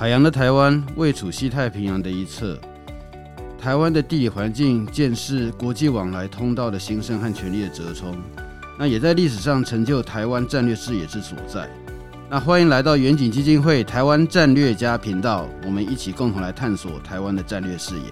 海洋的台湾位处西太平洋的一侧，台湾的地理环境见识国际往来通道的兴盛和权力的折冲，那也在历史上成就台湾战略视野之所在。那欢迎来到远景基金会台湾战略家频道，我们一起共同来探索台湾的战略视野。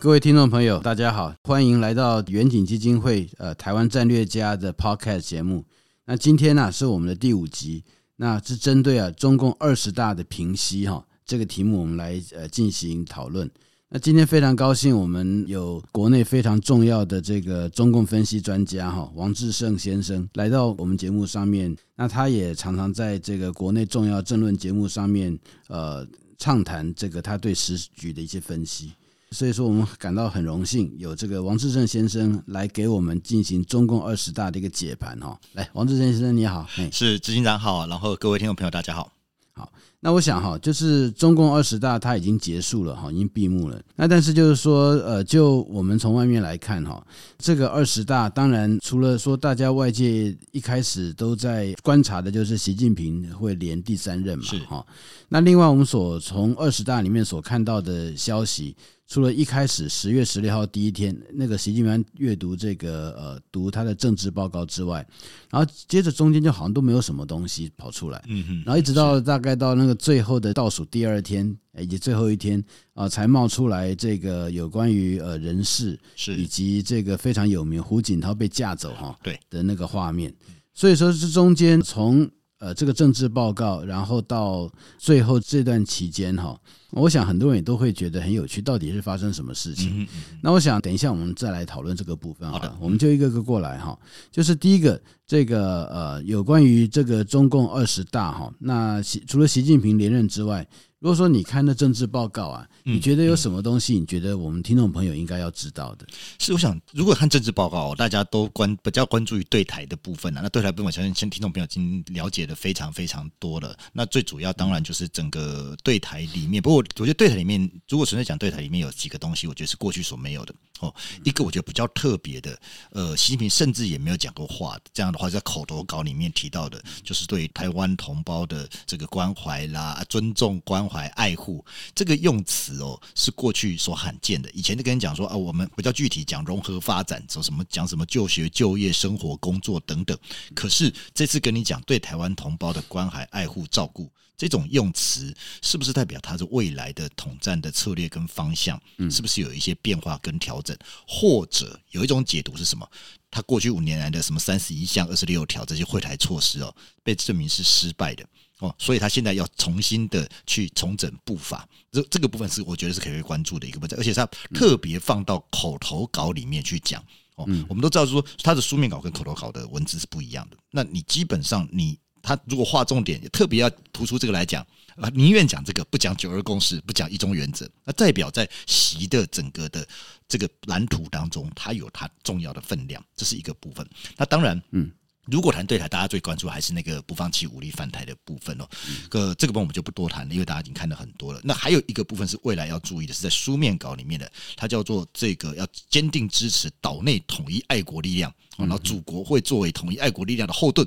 各位听众朋友，大家好，欢迎来到远景基金会呃台湾战略家的 Podcast 节目。那今天呢、是我们的第五集，那是针对啊中共二十大的评析哈这个题目，我们来呃进行讨论。那今天非常高兴，我们有国内非常重要的这个中共分析专家哈王志胜先生来到我们节目上面。那他也常常在这个国内重要政论节目上面呃畅谈这个他对时局的一些分析。所以说，我们感到很荣幸，有这个王志胜先生来给我们进行中共二十大的一个解盘哈。来，王志胜先生你好，是执行长好，然后各位听众朋友大家好。好，那我想哈，就是中共二十大它已经结束了哈，已经闭幕了。那但是就是说，呃，就我们从外面来看哈，这个二十大当然除了说大家外界一开始都在观察的就是习近平会连第三任嘛，是哈。那另外我们所从二十大里面所看到的消息。除了一开始十月十六号第一天那个习近平阅读这个呃读他的政治报告之外，然后接着中间就好像都没有什么东西跑出来，嗯哼，然后一直到大概到那个最后的倒数第二天以及最后一天啊，才冒出来这个有关于呃人事是。以及这个非常有名胡锦涛被架走哈对。的那个画面，所以说这中间从呃这个政治报告然后到最后这段期间哈。我想很多人也都会觉得很有趣，到底是发生什么事情？那我想等一下我们再来讨论这个部分。好的，我们就一个个过来哈。就是第一个，这个呃，有关于这个中共二十大哈。那习除了习近平连任之外，如果说你看那政治报告啊，你觉得有什么东西？你觉得我们听众朋友应该要知道的？是，我想如果看政治报告，大家都关比较关注于对台的部分啊。那对台部分，相信先听众朋友已经了解的非常非常多了。那最主要当然就是整个对台里面，不过我觉得对台里面，如果纯粹讲对台里面有几个东西，我觉得是过去所没有的哦。一个我觉得比较特别的，呃，习近平甚至也没有讲过话，这样的话在口头稿里面提到的，就是对台湾同胞的这个关怀啦、尊重关。怀爱护这个用词哦，是过去所罕见的。以前就跟你讲说啊，我们比较具体讲融合发展，说什么讲什么就学、就业、生活、工作等等。可是这次跟你讲对台湾同胞的关怀、爱护、照顾这种用词，是不是代表它是未来的统战的策略跟方向，嗯是不是有一些变化跟调整？或者有一种解读是什么？他过去五年来的什么三十一项、二十六条这些会台措施哦，被证明是失败的。哦，所以他现在要重新的去重整步伐，这这个部分是我觉得是可以关注的一个部分，而且他特别放到口头稿里面去讲。哦，我们都知道说他的书面稿跟口头稿的文字是不一样的。那你基本上你他如果划重点，特别要突出这个来讲啊，宁愿讲这个，不讲九二共识，不讲一中原则，那代表在习的整个的这个蓝图当中，它有它重要的分量，这是一个部分。那当然，嗯。如果谈对台，大家最关注还是那个不放弃武力反台的部分哦。个这个部分我们就不多谈了，因为大家已经看了很多了。那还有一个部分是未来要注意的，是在书面稿里面的，它叫做这个要坚定支持岛内统一爱国力量，然后祖国会作为统一爱国力量的后盾。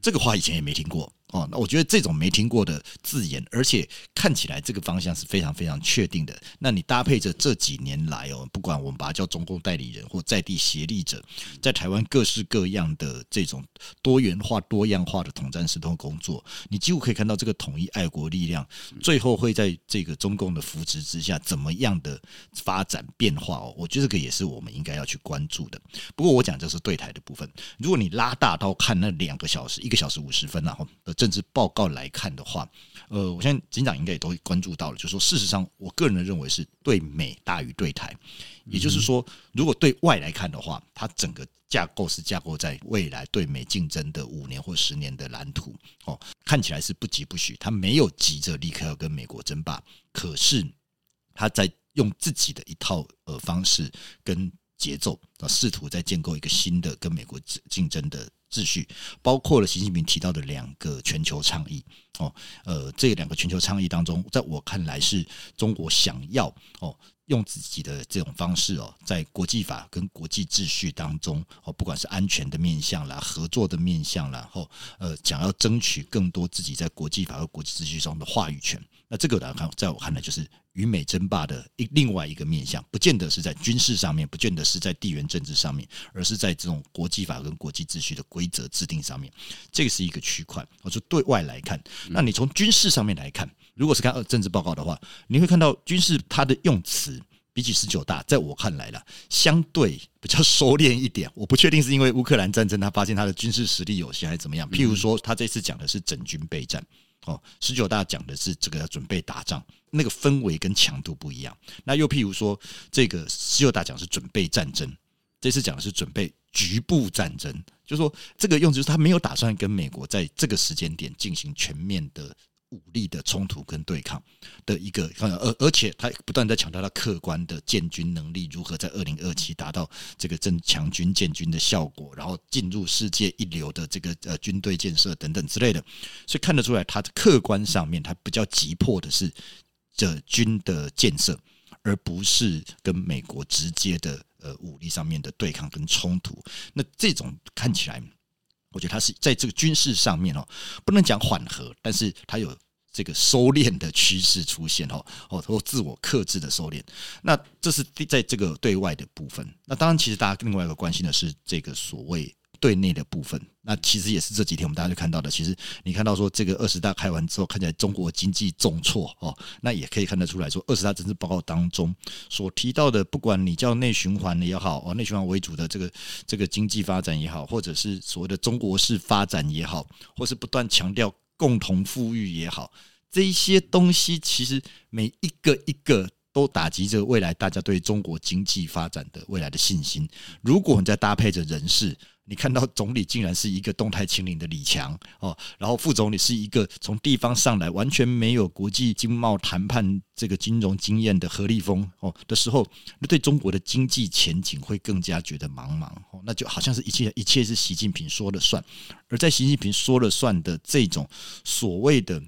这个话以前也没听过。哦，那我觉得这种没听过的字眼，而且看起来这个方向是非常非常确定的。那你搭配着这几年来哦，不管我们把它叫中共代理人或在地协力者，在台湾各式各样的这种多元化、多样化的统战渗透工作，你几乎可以看到这个统一爱国力量最后会在这个中共的扶持之下怎么样的发展变化哦。我觉得这个也是我们应该要去关注的。不过我讲这是对台的部分，如果你拉大刀看那两个小时，一个小时五十分然后的。政治报告来看的话，呃，我相信警长应该也都关注到了，就是说，事实上，我个人认为是对美大于对台，也就是说，如果对外来看的话，它整个架构是架构在未来对美竞争的五年或十年的蓝图。哦，看起来是不疾不徐，他没有急着立刻要跟美国争霸，可是他在用自己的一套呃方式跟节奏啊，试图在建构一个新的跟美国竞争的。秩序包括了习近平提到的两个全球倡议哦，呃，这两个全球倡议当中，在我看来是中国想要哦用自己的这种方式哦，在国际法跟国际秩序当中哦，不管是安全的面向啦、合作的面向啦，然后呃，想要争取更多自己在国际法和国际秩序中的话语权。那这个来看，在我看来，就是与美争霸的一另外一个面向，不见得是在军事上面，不见得是在地缘政治上面，而是在这种国际法跟国际秩序的规则制定上面。这个是一个区块。我说对外来看，那你从军事上面来看。如果是看呃政治报告的话，你会看到军事它的用词比起十九大，在我看来了，相对比较收敛一点。我不确定是因为乌克兰战争，他发现他的军事实力有限，还是怎么样。譬如说，他这次讲的是整军备战，哦，十九大讲的是这个要准备打仗，那个氛围跟强度不一样。那又譬如说，这个十九大讲是准备战争，这次讲的是准备局部战争，就是说这个用词，是他没有打算跟美国在这个时间点进行全面的。武力的冲突跟对抗的一个，而而且他不断在强调他客观的建军能力如何在二零二七达到这个正强军建军的效果，然后进入世界一流的这个呃军队建设等等之类的，所以看得出来，他客观上面他比较急迫的是这军的建设，而不是跟美国直接的呃武力上面的对抗跟冲突。那这种看起来，我觉得他是在这个军事上面哦，不能讲缓和，但是他有。这个收敛的趋势出现哦哦，或自我克制的收敛，那这是在这个对外的部分。那当然，其实大家另外一个关心的是这个所谓对内的部分。那其实也是这几天我们大家就看到的。其实你看到说这个二十大开完之后，看起来中国经济重挫哦，那也可以看得出来说，二十大政治报告当中所提到的，不管你叫内循环也好，哦内循环为主的这个这个经济发展也好，或者是所谓的中国式发展也好，或是不断强调。共同富裕也好，这一些东西其实每一个一个都打击着未来大家对中国经济发展的未来的信心。如果你再搭配着人事，你看到总理竟然是一个动态清零的李强哦，然后副总理是一个从地方上来完全没有国际经贸谈判这个金融经验的何立峰哦的时候，那对中国的经济前景会更加觉得茫茫哦，那就好像是一切一切是习近平说了算，而在习近平说了算的这种所谓的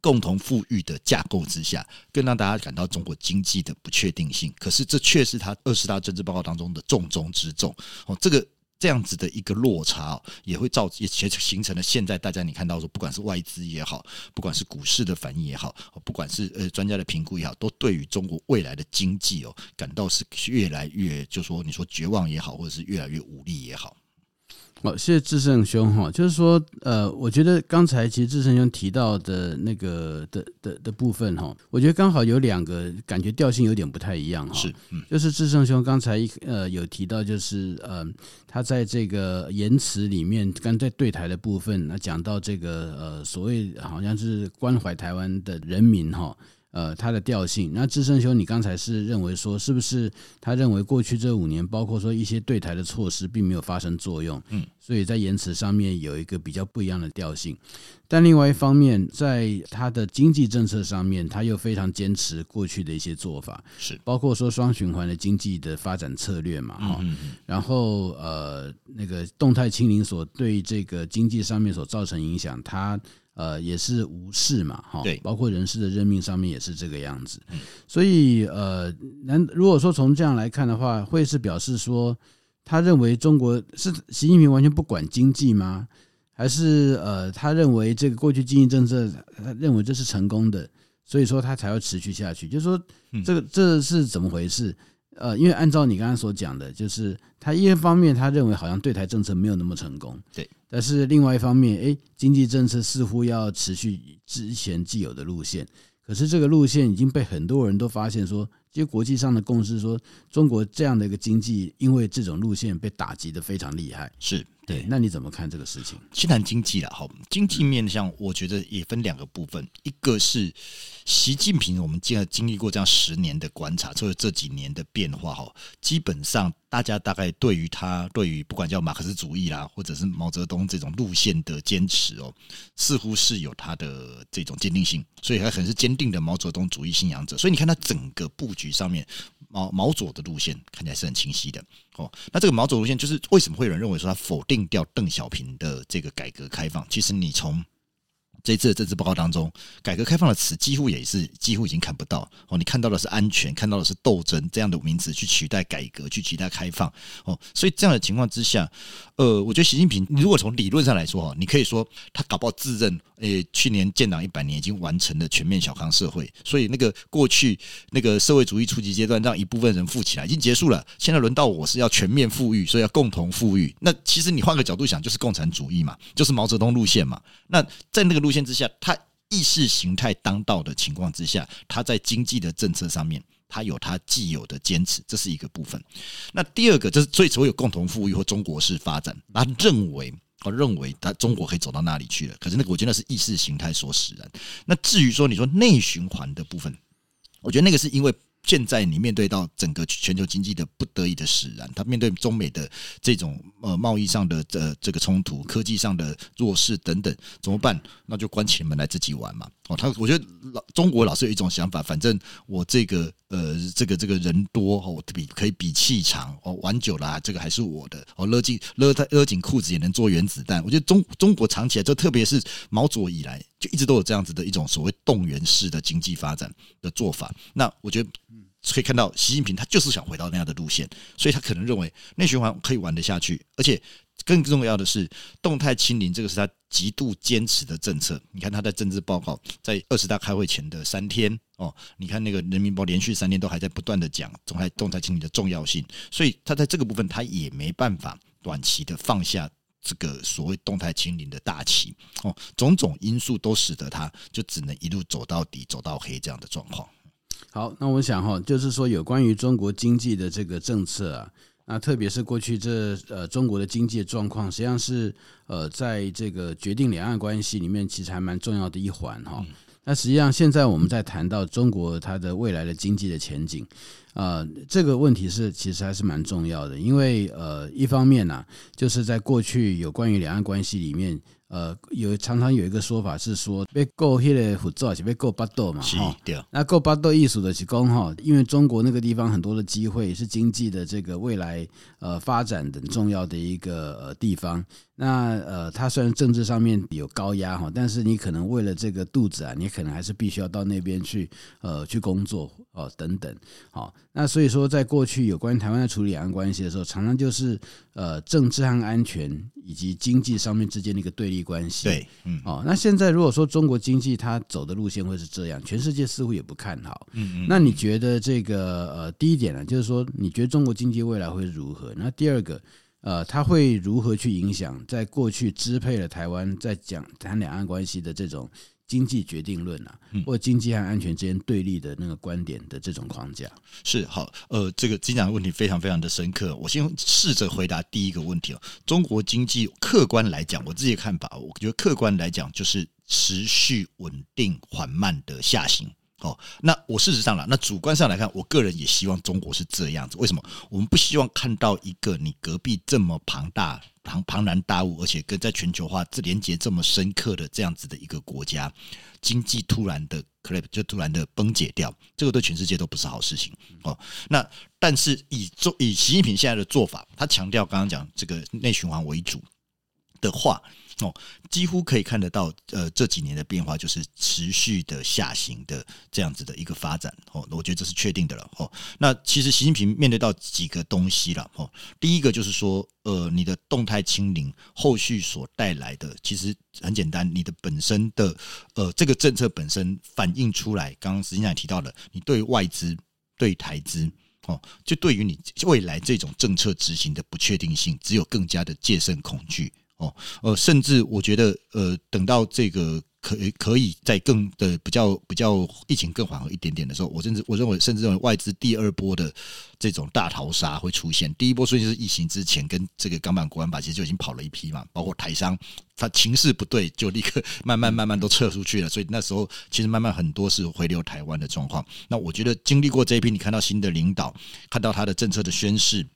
共同富裕的架构之下，更让大家感到中国经济的不确定性。可是这却是他二十大政治报告当中的重中之重哦，这个。这样子的一个落差，也会造也形成了现在大家你看到说，不管是外资也好，不管是股市的反应也好，不管是呃专家的评估也好，都对于中国未来的经济哦，感到是越来越，就说你说绝望也好，或者是越来越无力也好。好，谢谢智胜兄哈，就是说，呃，我觉得刚才其实智胜兄提到的那个的的的部分哈，我觉得刚好有两个感觉调性有点不太一样哈，是，嗯，就是智胜兄刚才呃有提到，就是呃，他在这个言辞里面，刚在对台的部分，那讲到这个呃所谓好像是关怀台湾的人民哈。呃，他的调性。那智胜兄，你刚才是认为说，是不是他认为过去这五年，包括说一些对台的措施，并没有发生作用，嗯，所以在言辞上面有一个比较不一样的调性。但另外一方面，在他的经济政策上面，他又非常坚持过去的一些做法，是包括说双循环的经济的发展策略嘛，哈，然后呃，那个动态清零所对这个经济上面所造成影响，他。呃，也是无视嘛，哈，对，包括人事的任命上面也是这个样子，所以呃，难如果说从这样来看的话，会是表示说，他认为中国是习近平完全不管经济吗？还是呃，他认为这个过去经济政策，他认为这是成功的，所以说他才会持续下去？就是说，这个这是怎么回事？呃，因为按照你刚刚所讲的，就是他一方面他认为好像对台政策没有那么成功，对。但是另外一方面，哎，经济政策似乎要持续之前既有的路线，可是这个路线已经被很多人都发现说，其实国际上的共识说，中国这样的一个经济，因为这种路线被打击的非常厉害。是对，那你怎么看这个事情？先谈经济了，好，经济面向我觉得也分两个部分，一个是习近平，我们经经历过这样十年的观察，就是这几年的变化，哈，基本上。大家大概对于他，对于不管叫马克思主义啦，或者是毛泽东这种路线的坚持哦，似乎是有他的这种坚定性，所以他很是坚定的毛泽东主义信仰者。所以你看他整个布局上面，毛毛左的路线看起来是很清晰的哦。那这个毛左路线，就是为什么会有人认为说他否定掉邓小平的这个改革开放？其实你从这次的政治报告当中，改革开放的词几乎也是几乎已经看不到哦。你看到的是安全，看到的是斗争这样的名词去取代改革，去取代开放哦。所以这样的情况之下，呃，我觉得习近平，如果从理论上来说哈，你可以说他搞不好自认，诶，去年建党一百年已经完成了全面小康社会，所以那个过去那个社会主义初级阶段让一部分人富起来已经结束了，现在轮到我是要全面富裕，所以要共同富裕。那其实你换个角度想，就是共产主义嘛，就是毛泽东路线嘛。那在那个路线之下，他意识形态当道的情况之下，他在经济的政策上面，他有他既有的坚持，这是一个部分。那第二个就是，所以所有共同富裕或中国式发展，他认为，他认为他中国可以走到那里去了。可是那个，我觉得那是意识形态所使然。那至于说你说内循环的部分，我觉得那个是因为。现在你面对到整个全球经济的不得已的使然，他面对中美的这种呃贸易上的呃这个冲突、科技上的弱势等等，怎么办？那就关起门来自己玩嘛。哦，他我觉得老中国老是有一种想法，反正我这个呃这个这个人多哦，比可以比气长哦，玩久了、这个还是我的哦，勒紧勒他勒紧裤子也能做原子弹。我觉得中中国长期来，就特别是毛左以来，一直都有这样子的一种所谓动员式的经济发展的做法。那我觉得。可以看到，习近平他就是想回到那样的路线，所以他可能认为内循环可以玩得下去，而且更重要的是动态清零，这个是他极度坚持的政策。你看他在政治报告，在二十大开会前的三天哦，你看那个人民报连续三天都还在不断的讲动态动态清零的重要性，所以他在这个部分他也没办法短期的放下这个所谓动态清零的大旗哦，种种因素都使得他就只能一路走到底，走到黑这样的状况。好，那我想哈，就是说有关于中国经济的这个政策啊，那特别是过去这呃中国的经济状况，实际上是呃在这个决定两岸关系里面，其实还蛮重要的一环哈。那实际上现在我们在谈到中国它的未来的经济的前景，呃，这个问题是其实还是蛮重要的，因为呃一方面呢、啊，就是在过去有关于两岸关系里面。呃，有常常有一个说法是说，被够迄个护照是被够巴豆嘛，哈，那够巴豆艺术的是讲哈，因为中国那个地方很多的机会是经济的这个未来呃发展等重要的一个呃地方。那呃，它虽然政治上面有高压哈，但是你可能为了这个肚子啊，你可能还是必须要到那边去呃去工作哦等等。好，那所以说，在过去有关于台湾在处理两岸关系的时候，常常就是呃政治和安全以及经济上面之间的一个对立关系。对，嗯，哦，那现在如果说中国经济它走的路线会是这样，全世界似乎也不看好。嗯嗯。那你觉得这个呃第一点呢，就是说你觉得中国经济未来会如何？那第二个？呃，它会如何去影响在过去支配了台湾在讲谈两岸关系的这种经济决定论啊，或经济和安全之间对立的那个观点的这种框架？是好，呃，这个经济的问题非常非常的深刻。我先试着回答第一个问题哦。中国经济客观来讲，我自己的看法，我觉得客观来讲就是持续稳定缓慢的下行。哦，那我事实上啦，那主观上来看，我个人也希望中国是这样子。为什么？我们不希望看到一个你隔壁这么庞大、庞庞然大物，而且跟在全球化这连接这么深刻的这样子的一个国家，经济突然的 collapse 就突然的崩解掉，这个对全世界都不是好事情。哦，那但是以做以习近平现在的做法，他强调刚刚讲这个内循环为主的话。哦，几乎可以看得到，呃，这几年的变化就是持续的下行的这样子的一个发展。哦，我觉得这是确定的了。哦，那其实习近平面对到几个东西了。哦，第一个就是说，呃，你的动态清零后续所带来的，其实很简单，你的本身的，呃，这个政策本身反映出来，刚刚实际上也提到了，你对外资、对台资，哦，就对于你未来这种政策执行的不确定性，只有更加的戒慎恐惧。哦，呃，甚至我觉得，呃，等到这个可以可以在更的比较比较疫情更缓和一点点的时候，我甚至我认为，甚至认为外资第二波的这种大逃杀会出现。第一波虽然是疫情之前跟这个港版国安法其实就已经跑了一批嘛，包括台商，他情势不对，就立刻慢慢慢慢都撤出去了。所以那时候其实慢慢很多是回流台湾的状况。那我觉得经历过这一批，你看到新的领导，看到他的政策的宣示。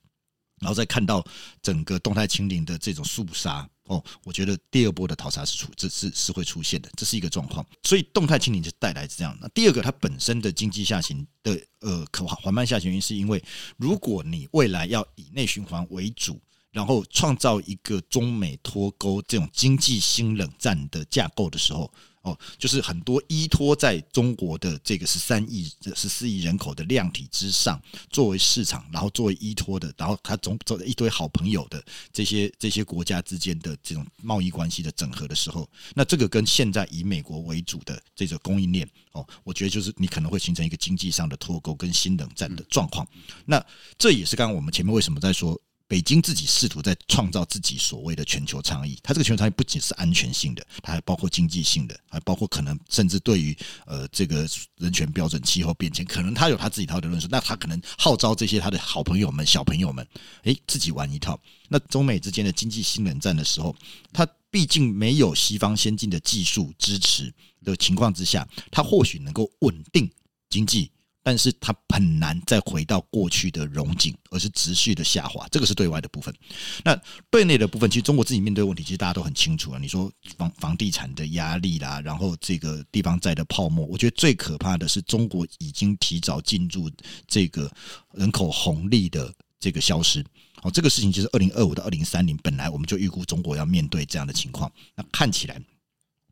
然后再看到整个动态清零的这种肃杀哦，我觉得第二波的淘沙是出，这是是会出现的，这是一个状况。所以动态清零就带来这样。那第二个，它本身的经济下行的呃可缓慢下行原因，是因为如果你未来要以内循环为主，然后创造一个中美脱钩这种经济新冷战的架构的时候，哦，就是很多依托在中国的这个十三亿、十四亿人口的量体之上作为市场，然后作为依托的，然后它总走一堆好朋友的这些这些国家之间的这种贸易关系的整合的时候，那这个跟现在以美国为主的这个供应链哦，我觉得就是你可能会形成一个经济上的脱钩跟新冷战的状况。那这也是刚刚我们前面为什么在说。北京自己试图在创造自己所谓的全球倡议，它这个全球倡议不仅是安全性的，它还包括经济性的，还包括可能甚至对于呃这个人权标准、气候变迁，可能他有他自己一套的论述。那他可能号召这些他的好朋友们、小朋友们，诶，自己玩一套。那中美之间的经济新冷战的时候，它毕竟没有西方先进的技术支持的情况之下，它或许能够稳定经济。但是它很难再回到过去的荣景，而是持续的下滑。这个是对外的部分。那对内的部分，其实中国自己面对问题，其实大家都很清楚啊。你说房房地产的压力啦，然后这个地方债的泡沫，我觉得最可怕的是中国已经提早进入这个人口红利的这个消失。哦，这个事情就是二零二五到二零三零，本来我们就预估中国要面对这样的情况。那看起来。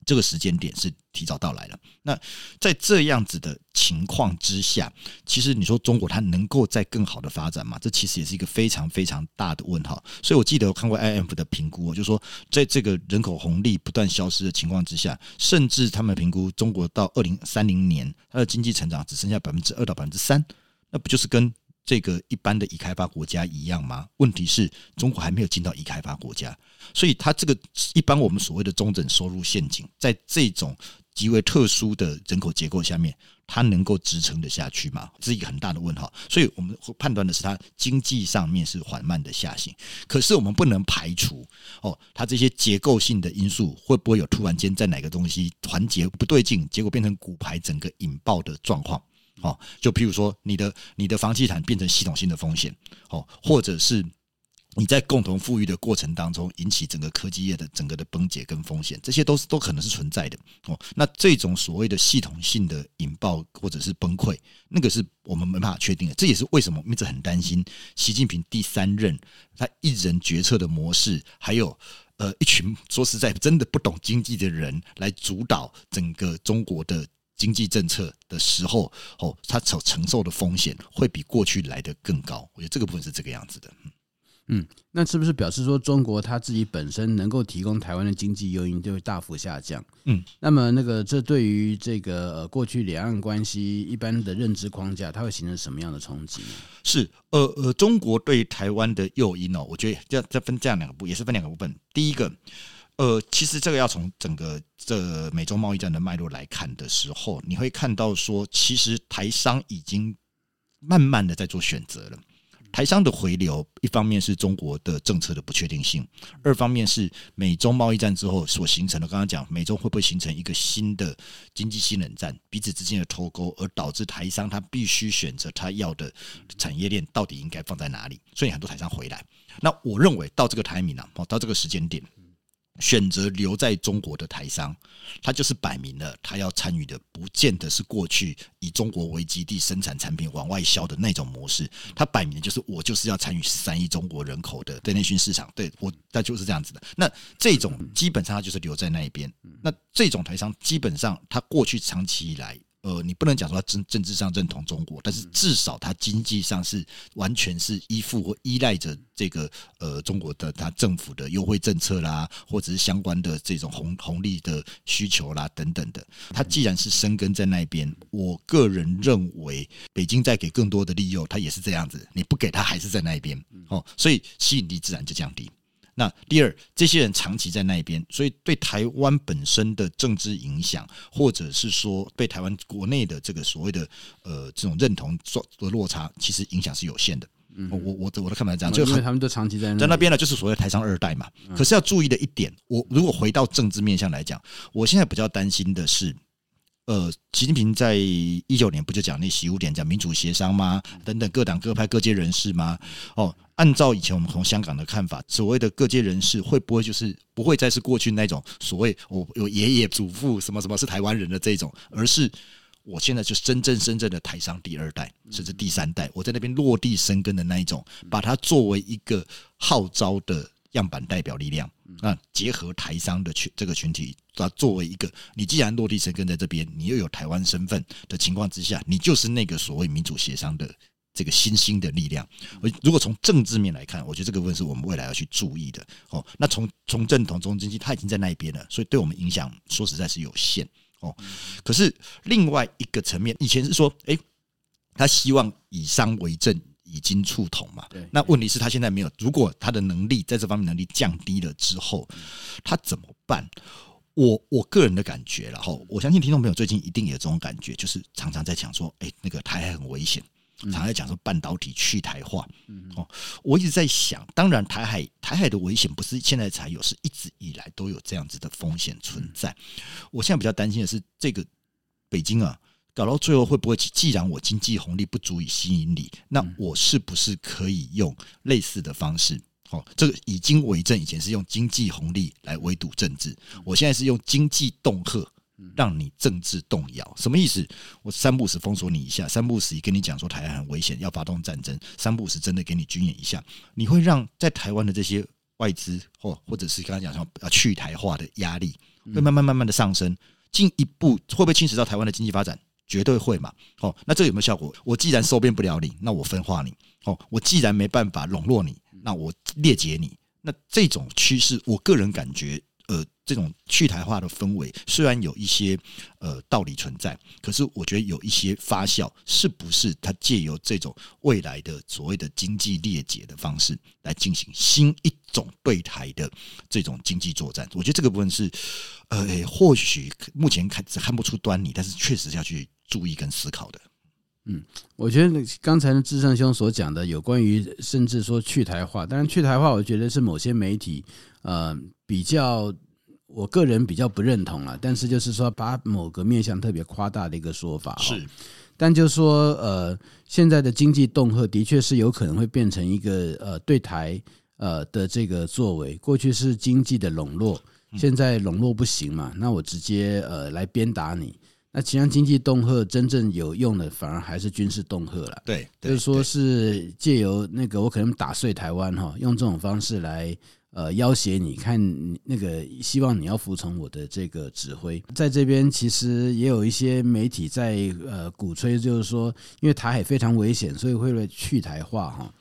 这个时间点是提早到来了。那在这样子的情况之下，其实你说中国它能够再更好的发展吗？这其实也是一个非常非常大的问号。所以我记得我看过 IMF 的评估，就说在这个人口红利不断消失的情况之下，甚至他们评估中国到二零三零年它的经济成长只剩下百分之二到百分之三，那不就是跟这个一般的已开发国家一样吗？问题是中国还没有进到已开发国家，所以它这个一般我们所谓的中等收入陷阱，在这种极为特殊的人口结构下面，它能够支撑得下去吗？这是一个很大的问号。所以我们判断的是，它经济上面是缓慢的下行。可是我们不能排除哦，它这些结构性的因素会不会有突然间在哪个东西环节不对劲，结果变成骨牌整个引爆的状况？哦，就譬如说，你的你的房地产变成系统性的风险，哦，或者是你在共同富裕的过程当中引起整个科技业的整个的崩解跟风险，这些都是都可能是存在的。哦，那这种所谓的系统性的引爆或者是崩溃，那个是我们没办法确定的。这也是为什么一直很担心习近平第三任他一人决策的模式，还有呃一群说实在真的不懂经济的人来主导整个中国的。经济政策的时候，哦，他所承受的风险会比过去来的更高。我觉得这个部分是这个样子的。嗯，那是不是表示说中国它自己本身能够提供台湾的经济诱因就会大幅下降？嗯，那么那个这对于这个呃过去两岸关系一般的认知框架，它会形成什么样的冲击？是呃呃，中国对台湾的诱因哦，我觉得要再分这样两个部，也是分两个部分。第一个。呃，其实这个要从整个这美中贸易战的脉络来看的时候，你会看到说，其实台商已经慢慢的在做选择了。台商的回流，一方面是中国的政策的不确定性，二方面是美中贸易战之后所形成的。刚刚讲美中会不会形成一个新的经济新冷战，彼此之间的脱钩，而导致台商他必须选择他要的产业链到底应该放在哪里。所以很多台商回来。那我认为到这个 timing 啊，到这个时间点。选择留在中国的台商，他就是摆明了，他要参与的不见得是过去以中国为基地生产产品往外销的那种模式，他摆明的就是我就是要参与三亿中国人口的对内需市场，对我，那就是这样子的。那这种基本上他就是留在那一边，那这种台商基本上他过去长期以来。呃，你不能讲说他政政治上认同中国，但是至少他经济上是完全是依附或依赖着这个呃中国的他政府的优惠政策啦，或者是相关的这种红红利的需求啦等等的。他既然是生根在那边，我个人认为北京在给更多的利诱，他也是这样子。你不给他，还是在那边哦，所以吸引力自然就降低。那第二，这些人长期在那边，所以对台湾本身的政治影响，或者是说对台湾国内的这个所谓的呃这种认同的落差，其实影响是有限的。嗯，我我我的看法是这样，就他们都长期在在那边呢，就是所谓台商二代嘛。可是要注意的一点，我如果回到政治面向来讲，我现在比较担心的是。呃，习近平在一九年不就讲那习五点讲民主协商吗？等等，各党各派各界人士吗？哦，按照以前我们从香港的看法，所谓的各界人士会不会就是不会再是过去那种所谓我有爷爷祖父什么什么是台湾人的这种，而是我现在就是真正真正的台商第二代甚至第三代，我在那边落地生根的那一种，把它作为一个号召的。样板代表力量。那，结合台商的群这个群体，它作为一个，你既然落地生根在这边，你又有台湾身份的情况之下，你就是那个所谓民主协商的这个新兴的力量。如果从政治面来看，我觉得这个问题是我们未来要去注意的。哦，那从从正统中经济，它已经在那一边了，所以对我们影响说实在是有限。哦，可是另外一个层面，以前是说，哎，他希望以商为政。已经触统嘛？那问题是，他现在没有。如果他的能力在这方面能力降低了之后，他怎么办？我我个人的感觉，然后我相信听众朋友最近一定有这种感觉，就是常常在讲说，哎，那个台海很危险，常常在讲说半导体去台化。哦，我一直在想，当然台海台海的危险不是现在才有，是一直以来都有这样子的风险存在。我现在比较担心的是，这个北京啊。搞到最后会不会？既然我经济红利不足以吸引你，那我是不是可以用类似的方式？哦，这个以经为政，以前是用经济红利来围堵政治，我现在是用经济恫吓，让你政治动摇。什么意思？我三不五时封锁你一下，三不五时跟你讲说台湾很危险，要发动战争，三不五时真的给你军演一下，你会让在台湾的这些外资或或者是刚才讲说要去台化的压力，会慢慢慢慢的上升，进一步会不会侵蚀到台湾的经济发展？绝对会嘛？哦，那这有没有效果？我既然收编不了你，那我分化你。哦，我既然没办法笼络你，那我裂解你。那这种趋势，我个人感觉，呃，这种去台化的氛围虽然有一些呃道理存在，可是我觉得有一些发酵，是不是它借由这种未来的所谓的经济裂解的方式来进行新一种对台的这种经济作战？我觉得这个部分是呃，或许目前看看不出端倪，但是确实要去。注意跟思考的，嗯，我觉得刚才智胜兄所讲的有关于甚至说去台化，当然去台化，我觉得是某些媒体呃比较，我个人比较不认同了。但是就是说，把某个面向特别夸大的一个说法是，但就是说呃，现在的经济恫吓的确是有可能会变成一个呃对台呃的这个作为，过去是经济的笼络，现在笼络不行嘛，那我直接呃来鞭打你。那其实经济恫吓真正有用的，反而还是军事恫吓了。对，就是说是借由那个我可能打碎台湾哈，用这种方式来呃要挟你，看那个希望你要服从我的这个指挥。在这边其实也有一些媒体在呃鼓吹，就是说因为台海非常危险，所以会来去台化哈。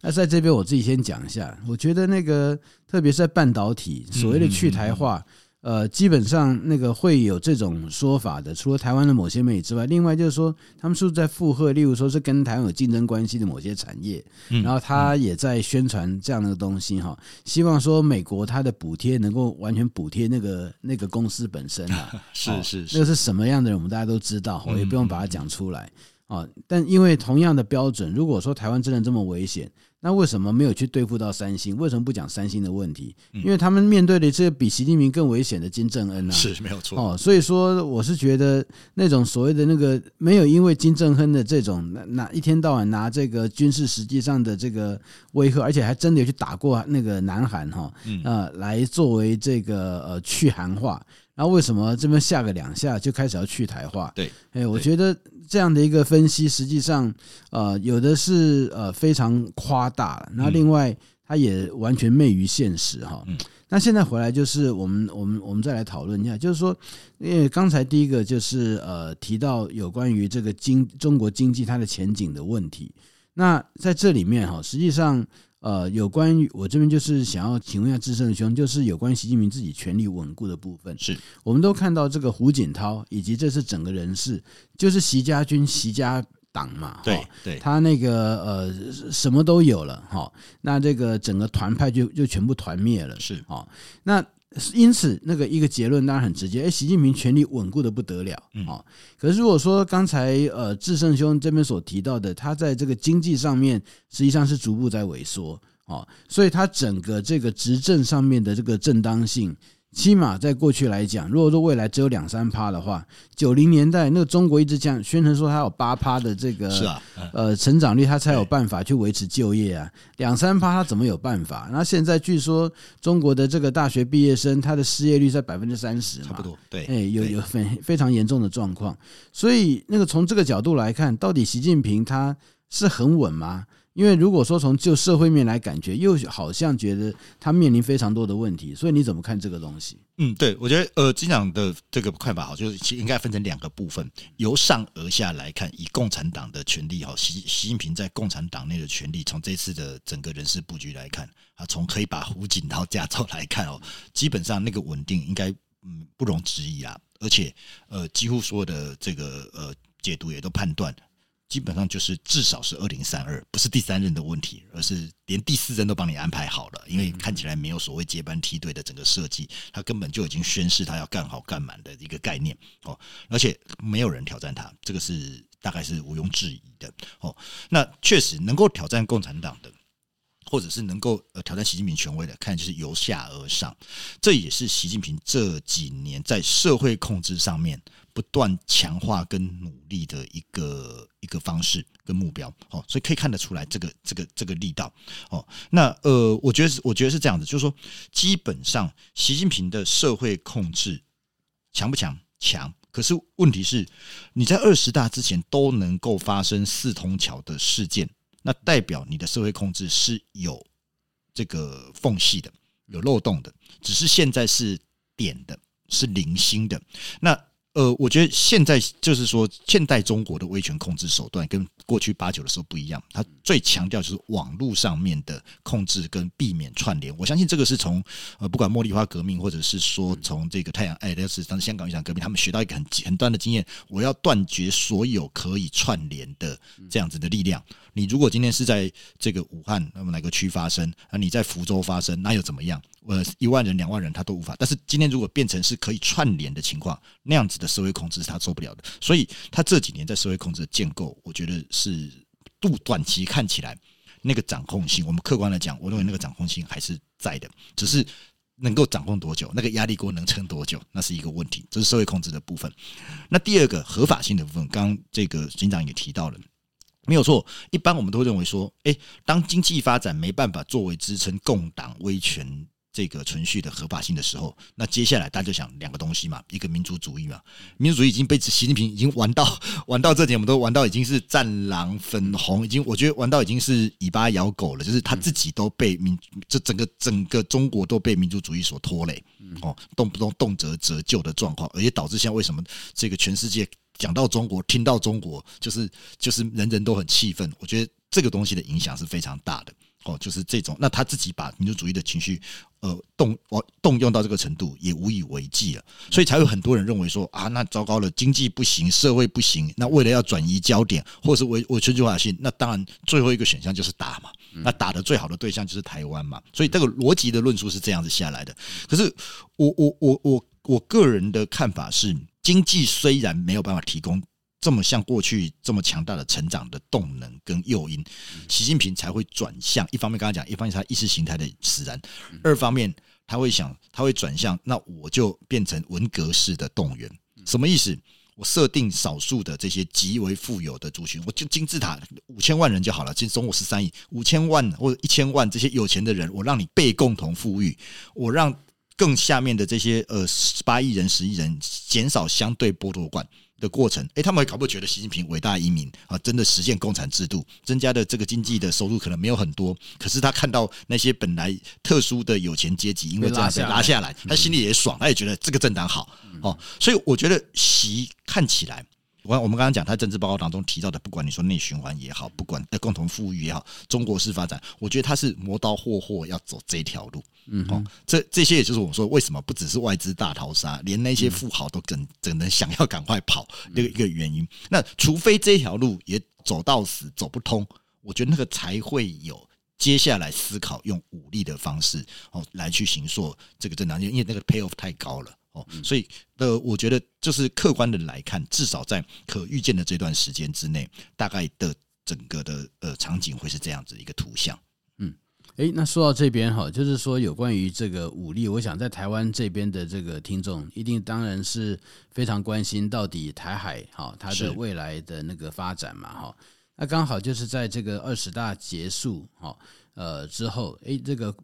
那在这边我自己先讲一下，我觉得那个特别是在半导体所谓的去台化。呃，基本上那个会有这种说法的，除了台湾的某些媒体之外，另外就是说，他们是不是在附和，例如说是跟台湾有竞争关系的某些产业，然后他也在宣传这样的东西哈，希望说美国它的补贴能够完全补贴那个那个公司本身啊，是是是，那个是什么样的人，我们大家都知道，我也不用把它讲出来啊。但因为同样的标准，如果说台湾真的这么危险。那为什么没有去对付到三星？为什么不讲三星的问题？因为他们面对的这个比习近平更危险的金正恩啊，是没有错哦。所以说，我是觉得那种所谓的那个没有因为金正恩的这种拿一天到晚拿这个军事实际上的这个威吓，而且还真的有去打过那个南韩哈，呃，来作为这个呃去韩化。然后为什么这边下个两下就开始要去台化？对，哎，我觉得。这样的一个分析，实际上，呃，有的是呃非常夸大，那另外它也完全昧于现实哈。那现在回来就是我们我们我们再来讨论一下，就是说，因为刚才第一个就是呃提到有关于这个经中国经济它的前景的问题，那在这里面哈，实际上。呃，有关于我这边就是想要请问一下智胜兄，就是有关于习近平自己权力稳固的部分。是，我们都看到这个胡锦涛以及这次整个人事，就是习家军、习家党嘛。对对，他那个呃什么都有了哈，那这个整个团派就就全部团灭了。是啊，那。因此，那个一个结论当然很直接，哎，习近平权力稳固的不得了啊。可是如果说刚才呃智胜兄这边所提到的，他在这个经济上面实际上是逐步在萎缩啊，所以他整个这个执政上面的这个正当性。起码在过去来讲，如果说未来只有两三趴的话，九零年代那个中国一直讲宣称说它有八趴的这个是啊，呃成长率，它才有办法去维持就业啊。两三趴它怎么有办法？那现在据说中国的这个大学毕业生，他的失业率在百分之三十，差不多。对，哎，有有非非常严重的状况。所以那个从这个角度来看，到底习近平他是很稳吗？因为如果说从就社会面来感觉，又好像觉得他面临非常多的问题，所以你怎么看这个东西？嗯，对，我觉得呃，金长的这个看法好，就是其应该分成两个部分，由上而下来看，以共产党的权力哈，习习近平在共产党内的权力，从这次的整个人事布局来看啊，从可以把胡锦涛架走来看哦，基本上那个稳定应该嗯不容置疑啊，而且呃，几乎所有的这个呃解读也都判断。基本上就是至少是二零三二，不是第三任的问题，而是连第四任都帮你安排好了。因为看起来没有所谓接班梯队的整个设计，他根本就已经宣示他要干好干满的一个概念哦，而且没有人挑战他，这个是大概是毋庸置疑的哦。那确实能够挑战共产党的，或者是能够呃挑战习近平权威的，看就是由下而上，这也是习近平这几年在社会控制上面。不断强化跟努力的一个一个方式跟目标，哦，所以可以看得出来这个这个这个力道，哦，那呃，我觉得是我觉得是这样子，就是说，基本上习近平的社会控制强不强？强，可是问题是，你在二十大之前都能够发生四通桥的事件，那代表你的社会控制是有这个缝隙的，有漏洞的，只是现在是点的，是零星的，那。呃，我觉得现在就是说，现代中国的威权控制手段跟过去八九的时候不一样，它最强调就是网络上面的控制跟避免串联。我相信这个是从呃，不管茉莉花革命，或者是说从这个太阳爱的是当时香港雨伞革命，他们学到一个很很端的经验，我要断绝所有可以串联的这样子的力量。你如果今天是在这个武汉那么哪个区发生，啊，你在福州发生，那又怎么样？呃，一万人、两万人他都无法。但是今天如果变成是可以串联的情况，那样子的社会控制是他做不了的。所以他这几年在社会控制的建构，我觉得是度短期看起来那个掌控性，我们客观来讲，我认为那个掌控性还是在的，只是能够掌控多久，那个压力锅能撑多久，那是一个问题。这是社会控制的部分。那第二个合法性的部分，刚刚这个警长也提到了。没有错，一般我们都认为说，诶，当经济发展没办法作为支撑共党威权这个存续的合法性的时候，那接下来大家就想两个东西嘛，一个民族主义嘛，民族主义已经被习近平已经玩到 玩到这点，我们都玩到已经是战狼粉红，已经我觉得玩到已经是尾巴咬狗了，就是他自己都被民，这整个整个中国都被民族主义所拖累，哦，动不动动辄折旧的状况，而且导致现在为什么这个全世界。讲到中国，听到中国，就是就是人人都很气愤。我觉得这个东西的影响是非常大的哦，就是这种。那他自己把民族主义的情绪，呃，动我动用到这个程度，也无以为继了。所以才有很多人认为说啊，那糟糕了，经济不行，社会不行。那为了要转移焦点，或是维维持全球化性，那当然最后一个选项就是打嘛。那打的最好的对象就是台湾嘛。所以这个逻辑的论述是这样子下来的。可是我我我我我个人的看法是。经济虽然没有办法提供这么像过去这么强大的成长的动能跟诱因，习近平才会转向。一方面刚刚讲，一方面是他意识形态的使然；二方面他会想，他会转向，那我就变成文革式的动员。什么意思？我设定少数的这些极为富有的族群，我就金字塔五千万人就好了。其实中国十三亿，五千万或者一千万这些有钱的人，我让你被共同富裕，我让。更下面的这些呃十八亿人、十亿人，减少相对剥夺感的过程，诶，他们还搞不觉得习近平伟大移民啊，真的实现共产制度，增加的这个经济的收入可能没有很多，可是他看到那些本来特殊的有钱阶级，因为这样被拉下来，他心里也爽，他也觉得这个政党好哦，所以我觉得习看起来。我我们刚刚讲他政治报告当中提到的，不管你说内循环也好，不管共同富裕也好，中国式发展，我觉得他是磨刀霍霍要走这条路。嗯，哦，这这些也就是我们说为什么不只是外资大逃杀，连那些富豪都整整的想要赶快跑那个一个原因。那除非这条路也走到死走不通，我觉得那个才会有接下来思考用武力的方式哦来去行塑这个政党，因为那个 payoff 太高了。所以，呃，我觉得就是客观的来看，至少在可预见的这段时间之内，大概的整个的呃场景会是这样子一个图像。嗯，诶，那说到这边哈，就是说有关于这个武力，我想在台湾这边的这个听众，一定当然是非常关心到底台海哈它的未来的那个发展嘛哈。那刚好就是在这个二十大结束哈呃之后，诶，这个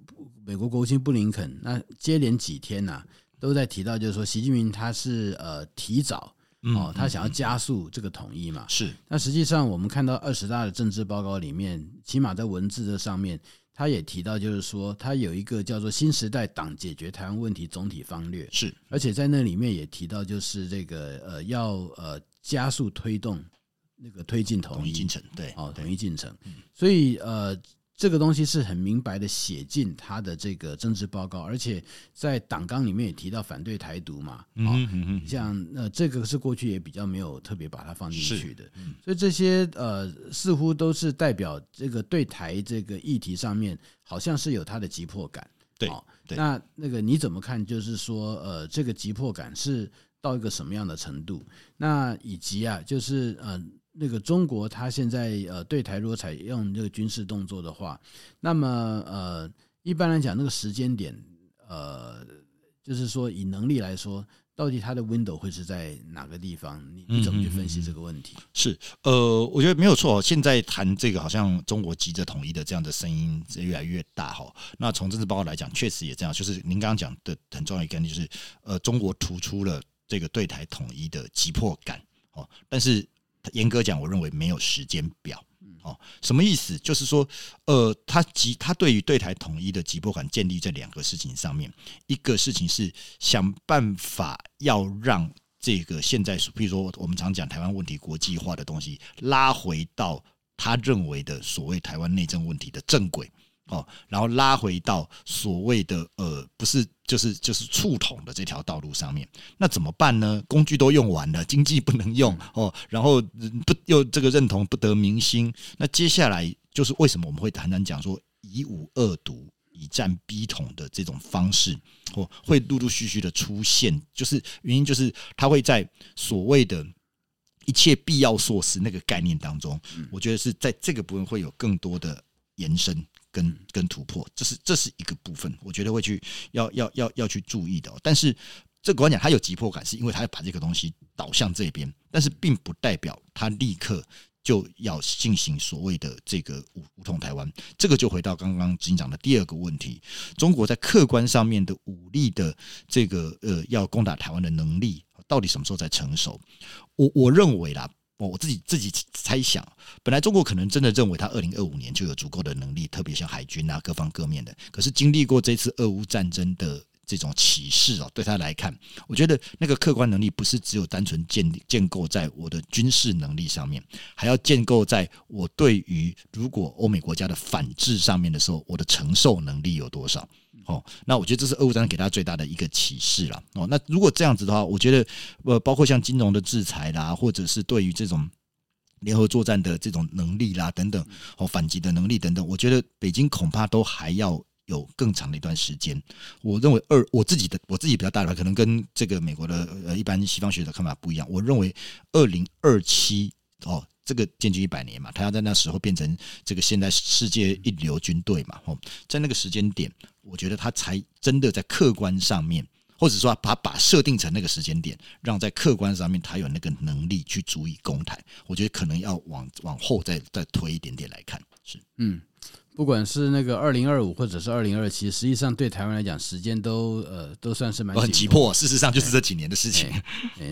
美国国务卿布林肯那接连几天呐、啊。都在提到，就是说，习近平他是呃提早哦，他想要加速这个统一嘛。是。那实际上我们看到二十大的政治报告里面，起码在文字的上面，他也提到，就是说他有一个叫做“新时代党解决台湾问题总体方略”，是。而且在那里面也提到，就是这个呃要呃加速推动那个推进统一进程，对，哦，统一进程。所以呃。这个东西是很明白的写进他的这个政治报告，而且在党纲里面也提到反对台独嘛，哦，像呃这个是过去也比较没有特别把它放进去的，所以这些呃似乎都是代表这个对台这个议题上面好像是有它的急迫感，对，那那个你怎么看？就是说呃这个急迫感是到一个什么样的程度？那以及啊就是呃。那个中国，它现在呃对台如果采用这个军事动作的话，那么呃一般来讲，那个时间点呃就是说以能力来说，到底它的 window 会是在哪个地方？你你怎么去分析这个问题？是呃，我觉得没有错。现在谈这个，好像中国急着统一的这样的声音越来越大哈。那从政治报告来讲，确实也这样。就是您刚刚讲的很重要一个概念，就是呃中国突出了这个对台统一的急迫感哦，但是。严格讲，我认为没有时间表。哦，什么意思？就是说，呃，他急，他对于对台统一的急迫感建立在两个事情上面。一个事情是想办法要让这个现在，比如说我们常讲台湾问题国际化的东西，拉回到他认为的所谓台湾内政问题的正轨。哦，然后拉回到所谓的呃，不是，就是就是触统的这条道路上面，那怎么办呢？工具都用完了，经济不能用哦，然后不又这个认同不得民心，那接下来就是为什么我们会谈谈讲说以武恶毒、以战逼统的这种方式，哦，会陆陆续续的出现，就是原因就是它会在所谓的一切必要措施那个概念当中，我觉得是在这个部分会有更多的延伸。跟跟突破，这是这是一个部分，我觉得会去要要要要去注意的。但是这个观点，他有急迫感，是因为他要把这个东西导向这边，但是并不代表他立刻就要进行所谓的这个武武统台湾。这个就回到刚刚执行长的第二个问题：中国在客观上面的武力的这个呃要攻打台湾的能力，到底什么时候才成熟？我我认为啦。我自己自己猜想，本来中国可能真的认为他二零二五年就有足够的能力，特别像海军啊，各方各面的。可是经历过这次俄乌战争的这种启示哦，对他来看，我觉得那个客观能力不是只有单纯建建构在我的军事能力上面，还要建构在我对于如果欧美国家的反制上面的时候，我的承受能力有多少。哦，那我觉得这是俄乌战争给他最大的一个启示了。哦，那如果这样子的话，我觉得呃，包括像金融的制裁啦，或者是对于这种联合作战的这种能力啦等等，哦，反击的能力等等，我觉得北京恐怕都还要有更长的一段时间。我认为二，我自己的我自己比较大的，可能跟这个美国的呃一般西方学者看法不一样。我认为二零二七哦。这个建军一百年嘛，他要在那时候变成这个现在世界一流军队嘛，吼，在那个时间点，我觉得他才真的在客观上面，或者说把把设定成那个时间点，让在客观上面他有那个能力去足以攻台，我觉得可能要往往后再再推一点点来看，是，嗯。不管是那个二零二五或者是二零二七，实际上对台湾来讲，时间都呃都算是蛮很急迫。事实上就是这几年的事情。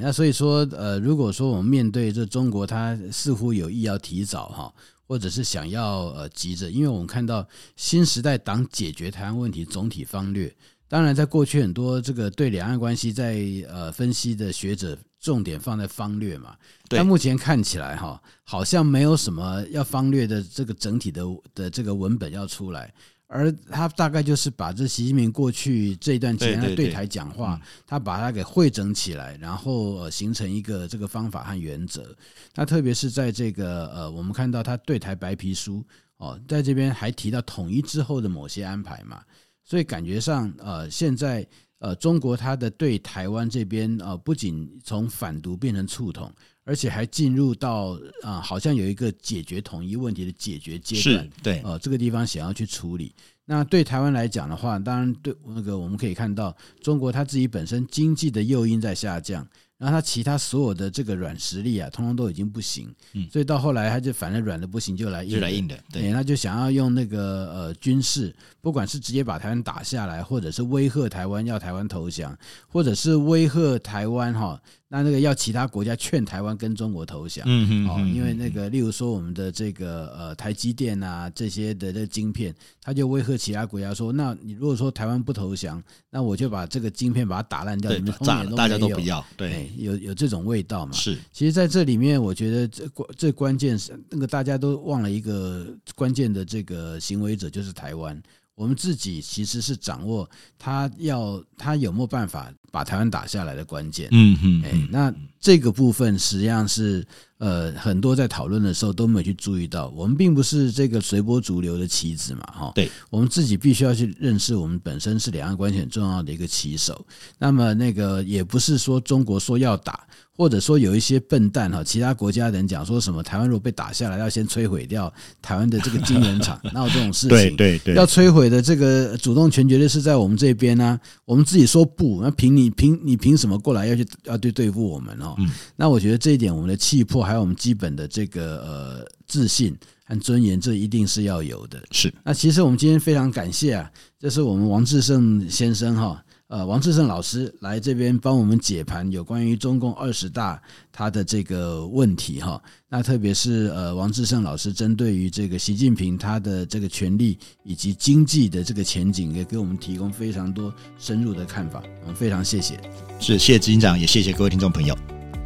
那所以说呃，如果说我们面对这中国，它似乎有意要提早哈，或者是想要呃急着，因为我们看到新时代党解决台湾问题总体方略。当然，在过去很多这个对两岸关系在呃分析的学者，重点放在方略嘛。但目前看起来哈，好像没有什么要方略的这个整体的的这个文本要出来，而他大概就是把这习近平过去这一段时间对台讲话，他把它给汇整起来，然后形成一个这个方法和原则。那特别是在这个呃，我们看到他对台白皮书哦，在这边还提到统一之后的某些安排嘛。所以感觉上，呃，现在呃，中国它的对台湾这边，呃，不仅从反独变成触统，而且还进入到啊、呃，好像有一个解决统一问题的解决阶段。对，呃，这个地方想要去处理。那对台湾来讲的话，当然对那个我们可以看到，中国它自己本身经济的诱因在下降，然后他其他所有的这个软实力啊，通通都已经不行，嗯，所以到后来他就反正软的不行，就来硬的，就来硬的，对，他就想要用那个呃军事，不管是直接把台湾打下来，或者是威吓台湾要台湾投降，或者是威吓台湾哈。那那个要其他国家劝台湾跟中国投降，嗯嗯，哦，因为那个例如说我们的这个呃台积电啊这些的这个晶片，他就威吓其他国家说，那你如果说台湾不投降，那我就把这个晶片把它打烂掉，你们炸了，大家都不要，对，有有这种味道嘛？是，其实在这里面，我觉得这关最关键是那个大家都忘了一个关键的这个行为者就是台湾。我们自己其实是掌握他要他有没有办法把台湾打下来的关键。嗯嗯，哎，那这个部分实际上是呃很多在讨论的时候都没有去注意到。我们并不是这个随波逐流的棋子嘛，哈。对，我们自己必须要去认识我们本身是两岸关系很重要的一个棋手。那么那个也不是说中国说要打。或者说有一些笨蛋哈，其他国家人讲说什么台湾如果被打下来，要先摧毁掉台湾的这个晶圆厂，哪有这种事情？对对对，要摧毁的这个主动权绝对是在我们这边呢。我们自己说不，那凭你凭你凭什么过来要去要对对付我们哦？那我觉得这一点，我们的气魄还有我们基本的这个呃自信和尊严，这一定是要有的。是。那其实我们今天非常感谢啊，这是我们王志胜先生哈。呃，王志胜老师来这边帮我们解盘有关于中共二十大他的这个问题哈。那特别是呃，王志胜老师针对于这个习近平他的这个权力以及经济的这个前景，也给我们提供非常多深入的看法。我们非常谢谢，是谢谢执行长，也谢谢各位听众朋友，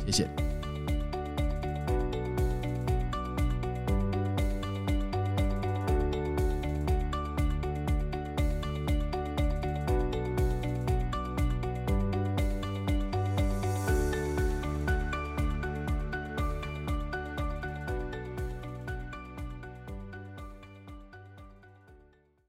谢谢。